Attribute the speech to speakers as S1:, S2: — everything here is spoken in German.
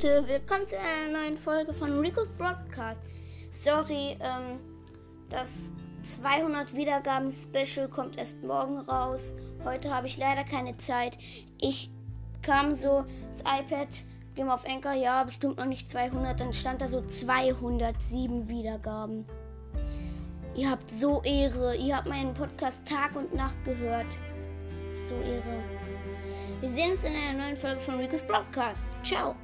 S1: Leute, willkommen zu einer neuen Folge von Rico's Broadcast. Sorry, ähm, das 200 Wiedergaben Special kommt erst morgen raus. Heute habe ich leider keine Zeit. Ich kam so ins iPad, ging auf Enker, ja, bestimmt noch nicht 200, dann stand da so 207 Wiedergaben. Ihr habt so Ehre, ihr habt meinen Podcast Tag und Nacht gehört. So Ehre. Wir sehen uns in einer neuen Folge von Rico's Broadcast. Ciao.